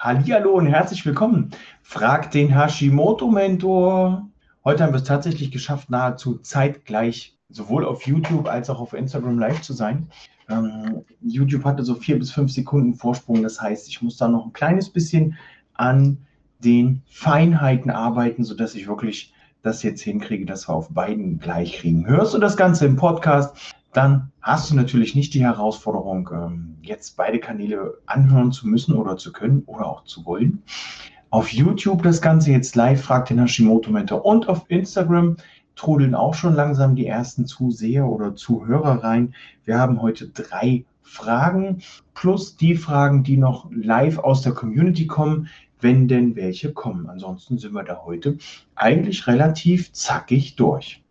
Hallihallo und herzlich willkommen. Frag den Hashimoto-Mentor. Heute haben wir es tatsächlich geschafft, nahezu zeitgleich sowohl auf YouTube als auch auf Instagram live zu sein. Ähm, YouTube hatte so vier bis fünf Sekunden Vorsprung. Das heißt, ich muss da noch ein kleines bisschen an den Feinheiten arbeiten, sodass ich wirklich das jetzt hinkriege, dass wir auf beiden gleich kriegen. Hörst du das Ganze im Podcast? Dann hast du natürlich nicht die Herausforderung, ähm, jetzt beide Kanäle anhören zu müssen oder zu können oder auch zu wollen. Auf YouTube das Ganze jetzt live, fragt den Hashimoto Mentor und auf Instagram trudeln auch schon langsam die ersten Zuseher oder Zuhörer rein. Wir haben heute drei Fragen plus die Fragen, die noch live aus der Community kommen, wenn denn welche kommen. Ansonsten sind wir da heute eigentlich relativ zackig durch.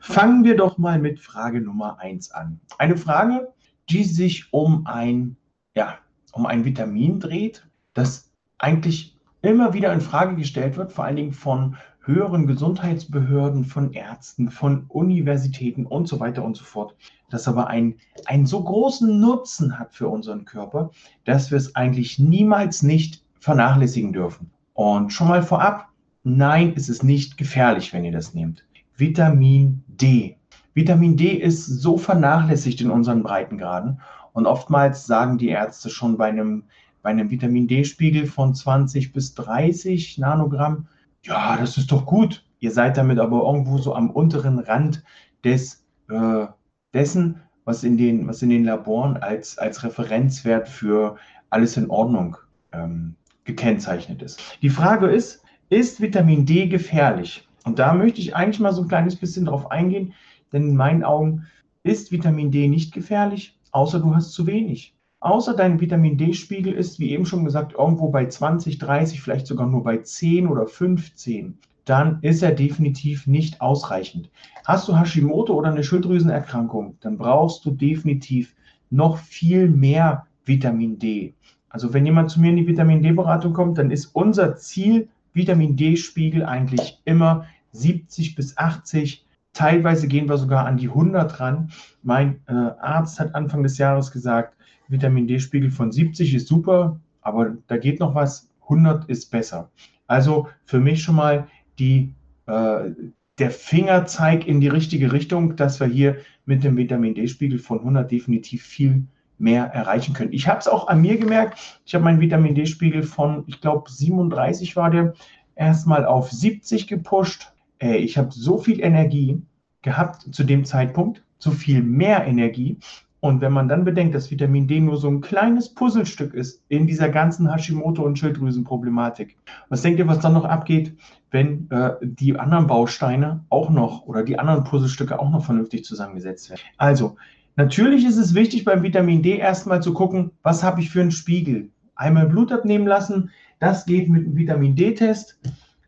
Fangen wir doch mal mit Frage Nummer 1 an. Eine Frage, die sich um ein, ja, um ein Vitamin dreht, das eigentlich immer wieder in Frage gestellt wird, vor allen Dingen von höheren Gesundheitsbehörden, von Ärzten, von Universitäten und so weiter und so fort, das aber ein, einen so großen Nutzen hat für unseren Körper, dass wir es eigentlich niemals nicht vernachlässigen dürfen. Und schon mal vorab, nein, es ist nicht gefährlich, wenn ihr das nehmt. Vitamin D. Vitamin D ist so vernachlässigt in unseren Breitengraden und oftmals sagen die Ärzte schon bei einem, bei einem Vitamin D-Spiegel von 20 bis 30 Nanogramm, ja, das ist doch gut. Ihr seid damit aber irgendwo so am unteren Rand des, äh, dessen, was in, den, was in den Laboren als, als Referenzwert für alles in Ordnung ähm, gekennzeichnet ist. Die Frage ist, ist Vitamin D gefährlich? Und da möchte ich eigentlich mal so ein kleines bisschen drauf eingehen, denn in meinen Augen ist Vitamin D nicht gefährlich, außer du hast zu wenig. Außer dein Vitamin D-Spiegel ist, wie eben schon gesagt, irgendwo bei 20, 30, vielleicht sogar nur bei 10 oder 15, dann ist er definitiv nicht ausreichend. Hast du Hashimoto oder eine Schilddrüsenerkrankung, dann brauchst du definitiv noch viel mehr Vitamin D. Also wenn jemand zu mir in die Vitamin D-Beratung kommt, dann ist unser Ziel, Vitamin D-Spiegel eigentlich immer 70 bis 80. Teilweise gehen wir sogar an die 100 ran. Mein äh, Arzt hat Anfang des Jahres gesagt, Vitamin D-Spiegel von 70 ist super, aber da geht noch was. 100 ist besser. Also für mich schon mal die, äh, der Fingerzeig in die richtige Richtung, dass wir hier mit dem Vitamin D-Spiegel von 100 definitiv viel mehr erreichen können. Ich habe es auch an mir gemerkt. Ich habe meinen Vitamin D-Spiegel von, ich glaube, 37 war der, erstmal auf 70 gepusht. Äh, ich habe so viel Energie gehabt zu dem Zeitpunkt, so viel mehr Energie. Und wenn man dann bedenkt, dass Vitamin D nur so ein kleines Puzzlestück ist in dieser ganzen Hashimoto- und Schilddrüsenproblematik, was denkt ihr, was dann noch abgeht, wenn äh, die anderen Bausteine auch noch oder die anderen Puzzlestücke auch noch vernünftig zusammengesetzt werden? Also, Natürlich ist es wichtig beim Vitamin D erstmal zu gucken, was habe ich für einen Spiegel. Einmal Blut abnehmen lassen, das geht mit dem Vitamin D-Test.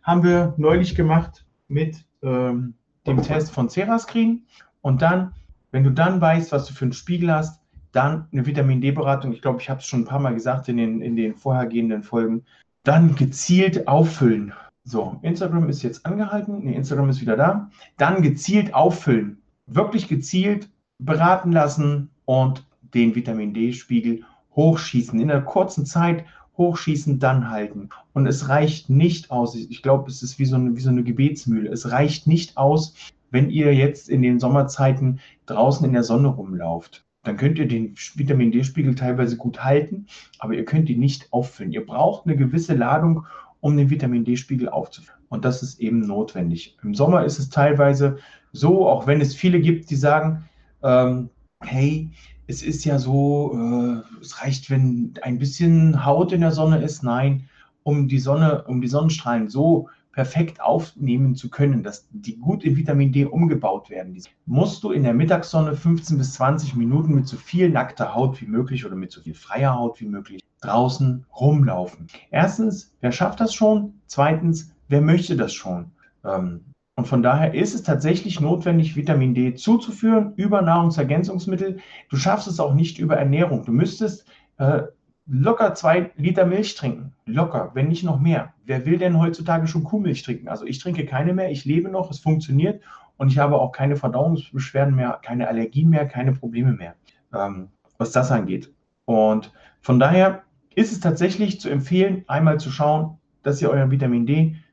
Haben wir neulich gemacht mit ähm, dem Test von Cerascreen. Und dann, wenn du dann weißt, was du für einen Spiegel hast, dann eine Vitamin D-Beratung. Ich glaube, ich habe es schon ein paar Mal gesagt in den, in den vorhergehenden Folgen. Dann gezielt auffüllen. So, Instagram ist jetzt angehalten. Nee, Instagram ist wieder da. Dann gezielt auffüllen. Wirklich gezielt beraten lassen und den Vitamin D-Spiegel hochschießen. In einer kurzen Zeit hochschießen, dann halten. Und es reicht nicht aus. Ich glaube, es ist wie so, eine, wie so eine Gebetsmühle. Es reicht nicht aus, wenn ihr jetzt in den Sommerzeiten draußen in der Sonne rumlauft. Dann könnt ihr den Vitamin D-Spiegel teilweise gut halten, aber ihr könnt ihn nicht auffüllen. Ihr braucht eine gewisse Ladung, um den Vitamin D-Spiegel aufzufüllen. Und das ist eben notwendig. Im Sommer ist es teilweise so, auch wenn es viele gibt, die sagen, ähm, hey, es ist ja so, äh, es reicht, wenn ein bisschen Haut in der Sonne ist. Nein, um die Sonne, um die Sonnenstrahlen so perfekt aufnehmen zu können, dass die gut in Vitamin D umgebaut werden, musst du in der Mittagssonne 15 bis 20 Minuten mit so viel nackter Haut wie möglich oder mit so viel freier Haut wie möglich draußen rumlaufen. Erstens, wer schafft das schon? Zweitens, wer möchte das schon? Ähm, und von daher ist es tatsächlich notwendig, Vitamin D zuzuführen über Nahrungsergänzungsmittel. Du schaffst es auch nicht über Ernährung. Du müsstest äh, locker zwei Liter Milch trinken. Locker, wenn nicht noch mehr. Wer will denn heutzutage schon Kuhmilch trinken? Also ich trinke keine mehr, ich lebe noch, es funktioniert und ich habe auch keine Verdauungsbeschwerden mehr, keine Allergien mehr, keine Probleme mehr, ähm, was das angeht. Und von daher ist es tatsächlich zu empfehlen, einmal zu schauen, dass ihr euren Vitamin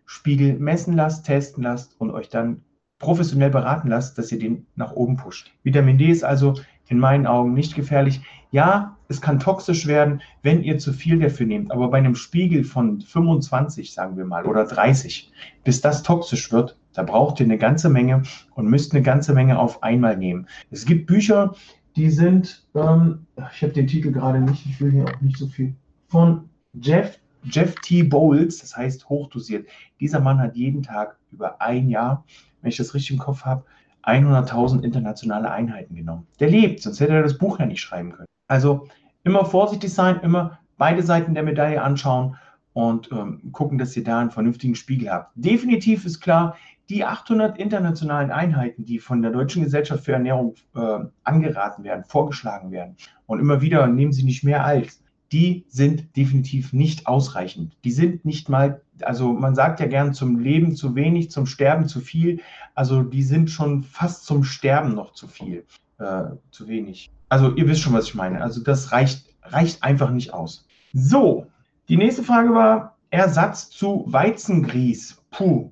D-Spiegel messen lasst, testen lasst und euch dann professionell beraten lasst, dass ihr den nach oben pusht. Vitamin D ist also in meinen Augen nicht gefährlich. Ja, es kann toxisch werden, wenn ihr zu viel dafür nehmt, aber bei einem Spiegel von 25, sagen wir mal, oder 30, bis das toxisch wird, da braucht ihr eine ganze Menge und müsst eine ganze Menge auf einmal nehmen. Es gibt Bücher, die sind, ähm, ich habe den Titel gerade nicht, ich will hier auch nicht so viel, von Jeff, Jeff T. Bowles, das heißt hochdosiert. Dieser Mann hat jeden Tag über ein Jahr, wenn ich das richtig im Kopf habe, 100.000 internationale Einheiten genommen. Der lebt, sonst hätte er das Buch ja nicht schreiben können. Also immer vorsichtig sein, immer beide Seiten der Medaille anschauen und ähm, gucken, dass ihr da einen vernünftigen Spiegel habt. Definitiv ist klar, die 800 internationalen Einheiten, die von der Deutschen Gesellschaft für Ernährung äh, angeraten werden, vorgeschlagen werden und immer wieder nehmen sie nicht mehr als, die sind definitiv nicht ausreichend. Die sind nicht mal, also man sagt ja gern zum Leben zu wenig, zum Sterben zu viel. Also die sind schon fast zum Sterben noch zu viel, äh, zu wenig. Also ihr wisst schon, was ich meine. Also das reicht, reicht einfach nicht aus. So, die nächste Frage war Ersatz zu Weizengrieß. Puh.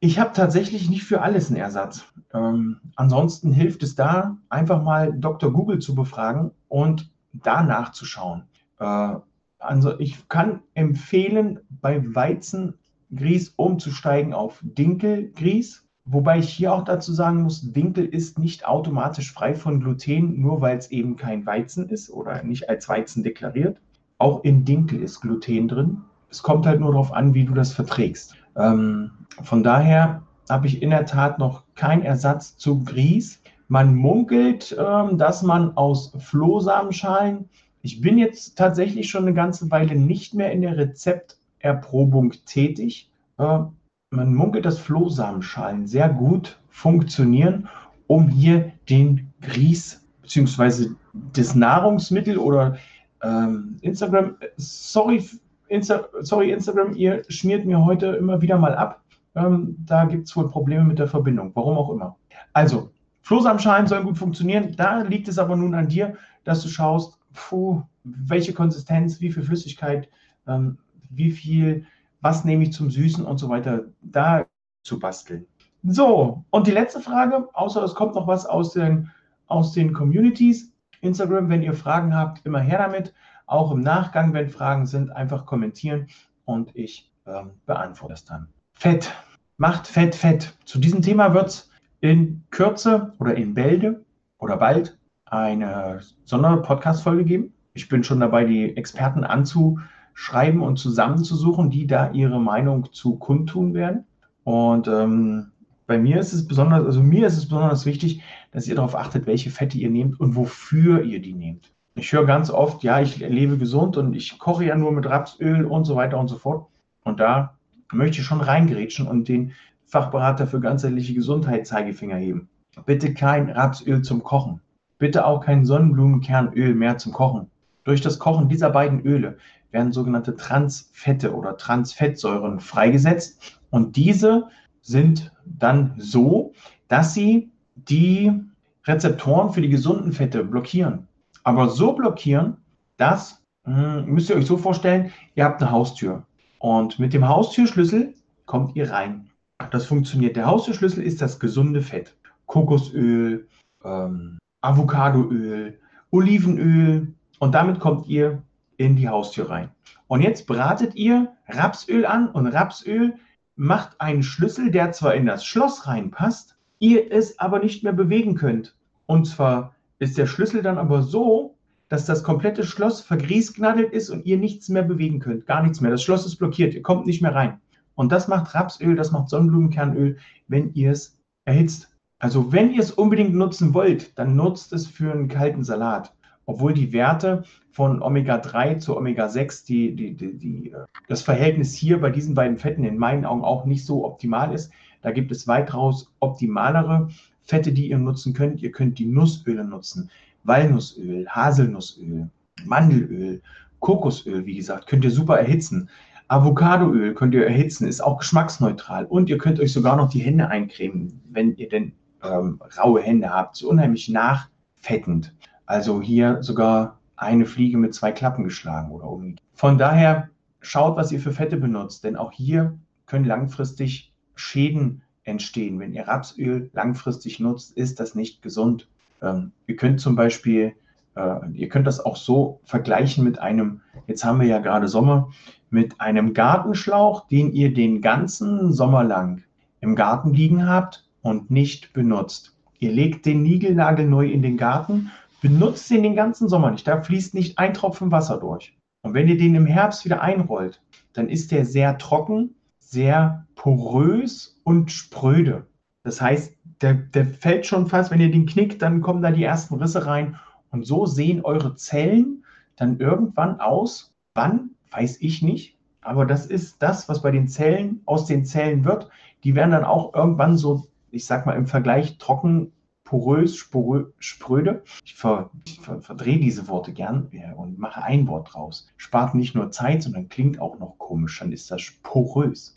Ich habe tatsächlich nicht für alles einen Ersatz. Ähm, ansonsten hilft es da, einfach mal Dr. Google zu befragen und da nachzuschauen. Äh, also ich kann empfehlen, bei Weizengrieß umzusteigen auf Dinkelgrieß. Wobei ich hier auch dazu sagen muss, Dinkel ist nicht automatisch frei von Gluten, nur weil es eben kein Weizen ist oder nicht als Weizen deklariert. Auch in Dinkel ist Gluten drin. Es kommt halt nur darauf an, wie du das verträgst. Ähm, von daher habe ich in der Tat noch keinen Ersatz zu Grieß. Man munkelt, ähm, dass man aus Flohsamenschalen ich bin jetzt tatsächlich schon eine ganze Weile nicht mehr in der Rezepterprobung tätig. Äh, man munkelt, dass Flohsamenschalen sehr gut funktionieren, um hier den Grieß bzw. das Nahrungsmittel oder ähm, Instagram, sorry, Insta, sorry Instagram, ihr schmiert mir heute immer wieder mal ab. Ähm, da gibt es wohl Probleme mit der Verbindung, warum auch immer. Also, Flohsamenschalen sollen gut funktionieren. Da liegt es aber nun an dir, dass du schaust, puh, welche Konsistenz, wie viel Flüssigkeit, ähm, wie viel, was nehme ich zum Süßen und so weiter, da zu basteln. So, und die letzte Frage, außer es kommt noch was aus den, aus den Communities. Instagram, wenn ihr Fragen habt, immer her damit. Auch im Nachgang, wenn Fragen sind, einfach kommentieren und ich ähm, beantworte es dann. Fett. Macht Fett Fett. Zu diesem Thema wird es in Kürze oder in Bälde oder bald eine Sonderpodcast-Folge geben. Ich bin schon dabei, die Experten anzuschreiben und zusammenzusuchen, die da ihre Meinung zu kundtun werden. Und ähm, bei mir ist es besonders, also mir ist es besonders wichtig, dass ihr darauf achtet, welche Fette ihr nehmt und wofür ihr die nehmt. Ich höre ganz oft, ja, ich lebe gesund und ich koche ja nur mit Rapsöl und so weiter und so fort. Und da möchte ich schon reingrätschen und den Fachberater für ganzheitliche Gesundheit Zeigefinger heben. Bitte kein Rapsöl zum Kochen. Bitte auch kein Sonnenblumenkernöl mehr zum Kochen. Durch das Kochen dieser beiden Öle werden sogenannte Transfette oder Transfettsäuren freigesetzt und diese sind dann so, dass sie die Rezeptoren für die gesunden Fette blockieren. Aber so blockieren, dass, hm, müsst ihr euch so vorstellen, ihr habt eine Haustür und mit dem Haustürschlüssel kommt ihr rein. Das funktioniert. Der Haustürschlüssel ist das gesunde Fett. Kokosöl, ähm, Avocadoöl, Olivenöl und damit kommt ihr in die Haustür rein. Und jetzt bratet ihr Rapsöl an und Rapsöl macht einen Schlüssel, der zwar in das Schloss reinpasst, ihr es aber nicht mehr bewegen könnt. Und zwar ist der Schlüssel dann aber so, dass das komplette Schloss vergrießgnadelt ist und ihr nichts mehr bewegen könnt, gar nichts mehr. Das Schloss ist blockiert, ihr kommt nicht mehr rein. Und das macht Rapsöl, das macht Sonnenblumenkernöl, wenn ihr es erhitzt. Also wenn ihr es unbedingt nutzen wollt, dann nutzt es für einen kalten Salat. Obwohl die Werte von Omega-3 zu Omega-6, die, die, die, die, äh, das Verhältnis hier bei diesen beiden Fetten in meinen Augen auch nicht so optimal ist. Da gibt es weitaus optimalere Fette, die ihr nutzen könnt. Ihr könnt die Nussöle nutzen. Walnussöl, Haselnussöl, Mandelöl, Kokosöl, wie gesagt, könnt ihr super erhitzen. Avocadoöl könnt ihr erhitzen, ist auch geschmacksneutral. Und ihr könnt euch sogar noch die Hände eincremen, wenn ihr denn ähm, raue Hände habt, so unheimlich nachfettend. Also hier sogar eine Fliege mit zwei Klappen geschlagen oder umgekehrt. Von daher schaut, was ihr für Fette benutzt, denn auch hier können langfristig Schäden entstehen. Wenn ihr Rapsöl langfristig nutzt, ist das nicht gesund. Ähm, ihr könnt zum Beispiel, äh, ihr könnt das auch so vergleichen mit einem, jetzt haben wir ja gerade Sommer, mit einem Gartenschlauch, den ihr den ganzen Sommer lang im Garten liegen habt und nicht benutzt. Ihr legt den Nigelnagel neu in den Garten, benutzt ihn den ganzen Sommer nicht. Da fließt nicht ein Tropfen Wasser durch. Und wenn ihr den im Herbst wieder einrollt, dann ist der sehr trocken, sehr porös und spröde. Das heißt, der, der fällt schon fast, wenn ihr den knickt, dann kommen da die ersten Risse rein. Und so sehen eure Zellen dann irgendwann aus. Wann, weiß ich nicht. Aber das ist das, was bei den Zellen aus den Zellen wird. Die werden dann auch irgendwann so, ich sag mal im Vergleich trocken, porös, sporö, spröde. Ich, ver, ich ver, verdrehe diese Worte gern und mache ein Wort draus. Spart nicht nur Zeit, sondern klingt auch noch komisch. Dann ist das porös.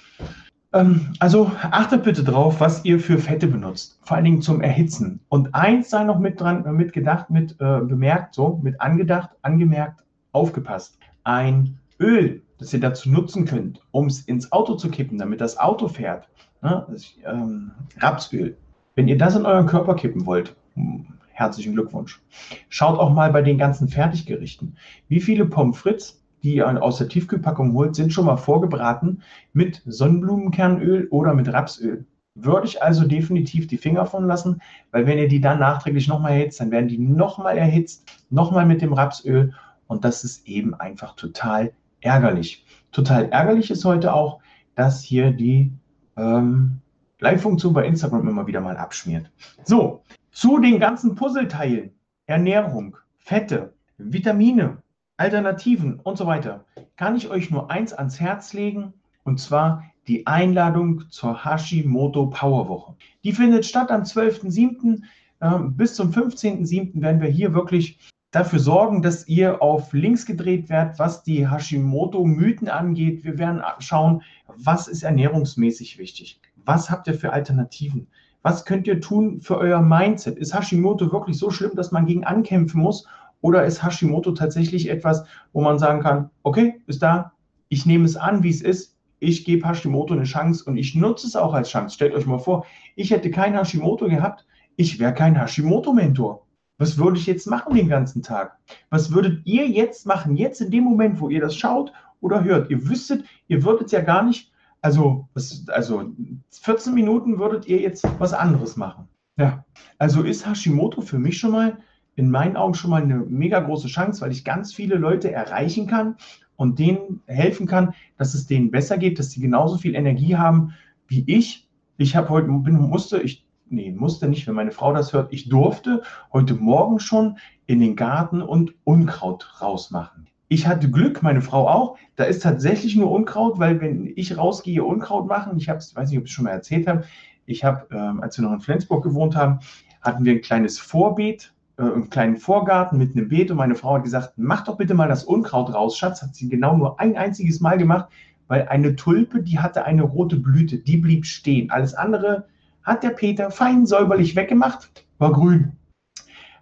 Ähm, also achtet bitte drauf, was ihr für Fette benutzt, vor allen Dingen zum Erhitzen. Und eins sei noch mit dran, mit gedacht, mit äh, bemerkt, so mit angedacht, angemerkt, aufgepasst. Ein Öl, das ihr dazu nutzen könnt, um es ins Auto zu kippen, damit das Auto fährt. Ne? Das, ähm, Rapsöl. Wenn ihr das in euren Körper kippen wollt, hm, herzlichen Glückwunsch. Schaut auch mal bei den ganzen Fertiggerichten. Wie viele Pommes frites die ihr aus der Tiefkühlpackung holt, sind schon mal vorgebraten mit Sonnenblumenkernöl oder mit Rapsöl. Würde ich also definitiv die Finger von lassen, weil wenn ihr die dann nachträglich nochmal erhitzt, dann werden die nochmal erhitzt, nochmal mit dem Rapsöl und das ist eben einfach total ärgerlich. Total ärgerlich ist heute auch, dass hier die ähm, Live-Funktion bei Instagram immer wieder mal abschmiert. So, zu den ganzen Puzzleteilen, Ernährung, Fette, Vitamine, Alternativen und so weiter, kann ich euch nur eins ans Herz legen, und zwar die Einladung zur Hashimoto Power Woche. Die findet statt am 12.07. Ähm, bis zum 15.07. werden wir hier wirklich dafür sorgen, dass ihr auf links gedreht werdet, was die Hashimoto-Mythen angeht. Wir werden schauen, was ist ernährungsmäßig wichtig? Was habt ihr für Alternativen? Was könnt ihr tun für euer Mindset? Ist Hashimoto wirklich so schlimm, dass man gegen ankämpfen muss? Oder ist Hashimoto tatsächlich etwas, wo man sagen kann, okay, ist da, ich nehme es an, wie es ist, ich gebe Hashimoto eine Chance und ich nutze es auch als Chance. Stellt euch mal vor, ich hätte kein Hashimoto gehabt, ich wäre kein Hashimoto-Mentor. Was würde ich jetzt machen den ganzen Tag? Was würdet ihr jetzt machen, jetzt in dem Moment, wo ihr das schaut oder hört? Ihr wüsstet, ihr würdet ja gar nicht, also, also 14 Minuten würdet ihr jetzt was anderes machen. Ja, also ist Hashimoto für mich schon mal in meinen Augen schon mal eine mega große Chance, weil ich ganz viele Leute erreichen kann und denen helfen kann, dass es denen besser geht, dass sie genauso viel Energie haben wie ich. Ich habe heute, bin, musste, ich, nee, musste nicht, wenn meine Frau das hört, ich durfte heute Morgen schon in den Garten und Unkraut rausmachen. Ich hatte Glück, meine Frau auch. Da ist tatsächlich nur Unkraut, weil wenn ich rausgehe, Unkraut machen, ich habe es, weiß nicht, ob ich es schon mal erzählt habe, ich habe, ähm, als wir noch in Flensburg gewohnt haben, hatten wir ein kleines Vorbeet äh, einen kleinen Vorgarten mit einem Beet und meine Frau hat gesagt, mach doch bitte mal das Unkraut raus, Schatz. Hat sie genau nur ein einziges Mal gemacht, weil eine Tulpe, die hatte eine rote Blüte, die blieb stehen. Alles andere hat der Peter fein säuberlich weggemacht, war grün.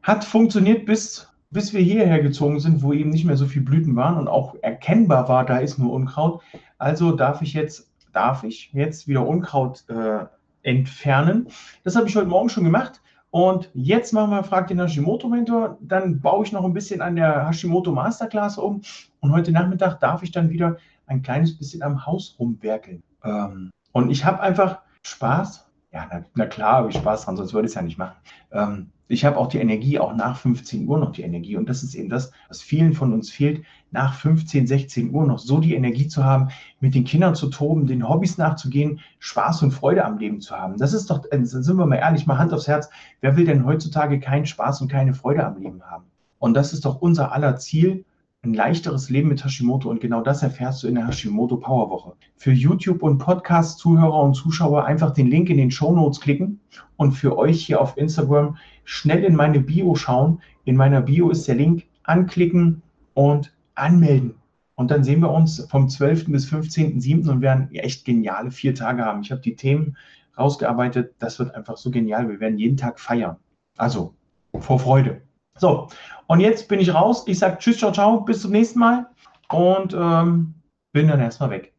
Hat funktioniert bis, bis wir hierher gezogen sind, wo eben nicht mehr so viele Blüten waren und auch erkennbar war, da ist nur Unkraut. Also darf ich jetzt, darf ich jetzt wieder Unkraut äh, entfernen. Das habe ich heute Morgen schon gemacht. Und jetzt machen wir Frag den Hashimoto-Mentor. Dann baue ich noch ein bisschen an der Hashimoto Masterclass um. Und heute Nachmittag darf ich dann wieder ein kleines bisschen am Haus rumwerkeln. Ähm, und ich habe einfach Spaß. Ja, na, na klar habe ich Spaß dran, sonst würde ich es ja nicht machen. Ähm, ich habe auch die Energie, auch nach 15 Uhr noch die Energie. Und das ist eben das, was vielen von uns fehlt, nach 15, 16 Uhr noch so die Energie zu haben, mit den Kindern zu toben, den Hobbys nachzugehen, Spaß und Freude am Leben zu haben. Das ist doch, äh, sind wir mal ehrlich, mal Hand aufs Herz, wer will denn heutzutage keinen Spaß und keine Freude am Leben haben? Und das ist doch unser aller Ziel, ein leichteres Leben mit Hashimoto und genau das erfährst du in der Hashimoto Power Woche. Für YouTube und Podcast Zuhörer und Zuschauer einfach den Link in den Show Notes klicken und für euch hier auf Instagram schnell in meine Bio schauen. In meiner Bio ist der Link anklicken und anmelden. Und dann sehen wir uns vom 12. bis 15.07. und werden echt geniale vier Tage haben. Ich habe die Themen rausgearbeitet. Das wird einfach so genial. Wir werden jeden Tag feiern. Also vor Freude. So, und jetzt bin ich raus. Ich sage Tschüss, ciao, ciao, bis zum nächsten Mal und ähm, bin dann erstmal weg.